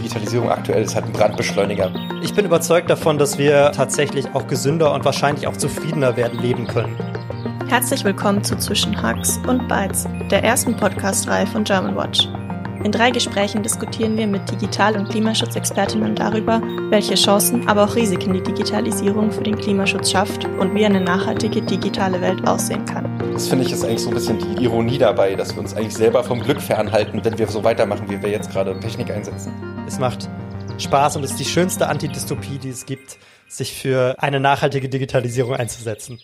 Digitalisierung aktuell ist halt ein Brandbeschleuniger. Ich bin überzeugt davon, dass wir tatsächlich auch gesünder und wahrscheinlich auch zufriedener werden leben können. Herzlich willkommen zu Zwischen Hacks und Bytes, der ersten Podcast-Reihe von German Watch. In drei Gesprächen diskutieren wir mit Digital- und Klimaschutzexpertinnen darüber, welche Chancen, aber auch Risiken die Digitalisierung für den Klimaschutz schafft und wie eine nachhaltige digitale Welt aussehen kann. Das finde ich ist eigentlich so ein bisschen die Ironie dabei, dass wir uns eigentlich selber vom Glück fernhalten, wenn wir so weitermachen, wie wir jetzt gerade Technik einsetzen. Es macht Spaß und ist die schönste Antidystopie, die es gibt, sich für eine nachhaltige Digitalisierung einzusetzen.